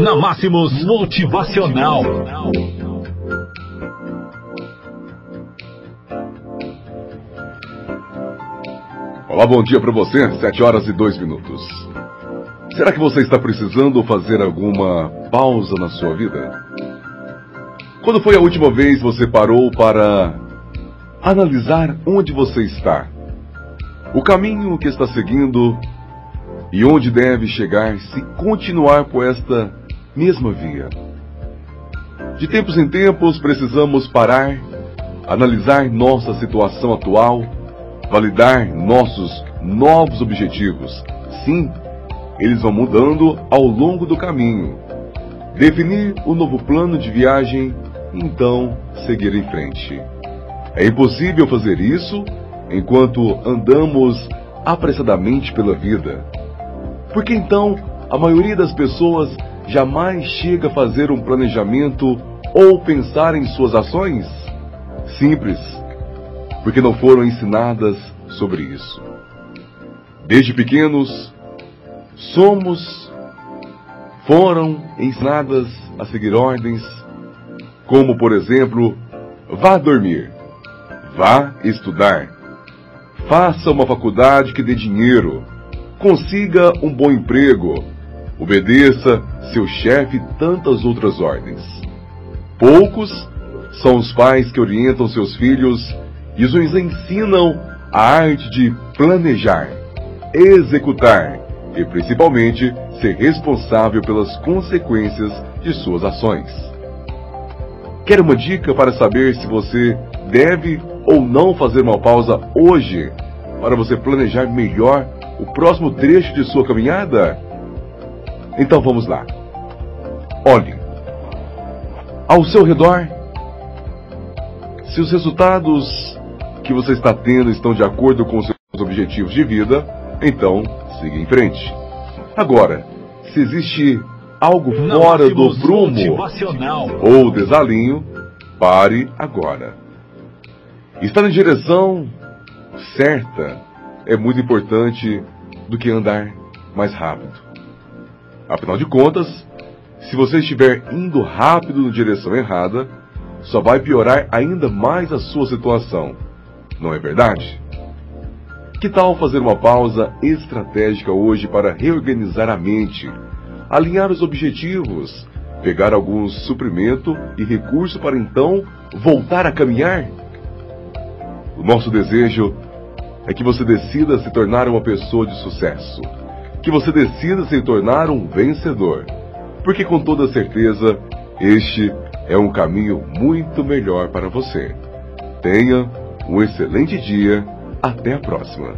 Na Máximos Motivacional. Olá, bom dia para você. 7 horas e 2 minutos. Será que você está precisando fazer alguma pausa na sua vida? Quando foi a última vez você parou para analisar onde você está? O caminho que está seguindo e onde deve chegar se continuar por esta mesma via. De tempos em tempos precisamos parar, analisar nossa situação atual, validar nossos novos objetivos. Sim, eles vão mudando ao longo do caminho. Definir o novo plano de viagem então seguir em frente. É impossível fazer isso enquanto andamos apressadamente pela vida. Porque então a maioria das pessoas jamais chega a fazer um planejamento ou pensar em suas ações? Simples, porque não foram ensinadas sobre isso. Desde pequenos, somos, foram ensinadas a seguir ordens, como por exemplo, vá dormir, vá estudar, faça uma faculdade que dê dinheiro, consiga um bom emprego, obedeça seu chefe e tantas outras ordens. Poucos são os pais que orientam seus filhos e os ensinam a arte de planejar, executar e principalmente ser responsável pelas consequências de suas ações. Quer uma dica para saber se você deve ou não fazer uma pausa hoje para você planejar melhor o próximo trecho de sua caminhada? Então vamos lá. Olhe ao seu redor. Se os resultados que você está tendo estão de acordo com os seus objetivos de vida, então siga em frente. Agora, se existe algo fora do prumo ou desalinho, pare agora. Estar na direção certa é muito importante do que andar mais rápido. Afinal de contas, se você estiver indo rápido na direção errada, só vai piorar ainda mais a sua situação. Não é verdade? Que tal fazer uma pausa estratégica hoje para reorganizar a mente, alinhar os objetivos, pegar algum suprimento e recurso para então voltar a caminhar? O nosso desejo é que você decida se tornar uma pessoa de sucesso, que você decida se tornar um vencedor, porque com toda certeza este é um caminho muito melhor para você. Tenha um excelente dia, até a próxima.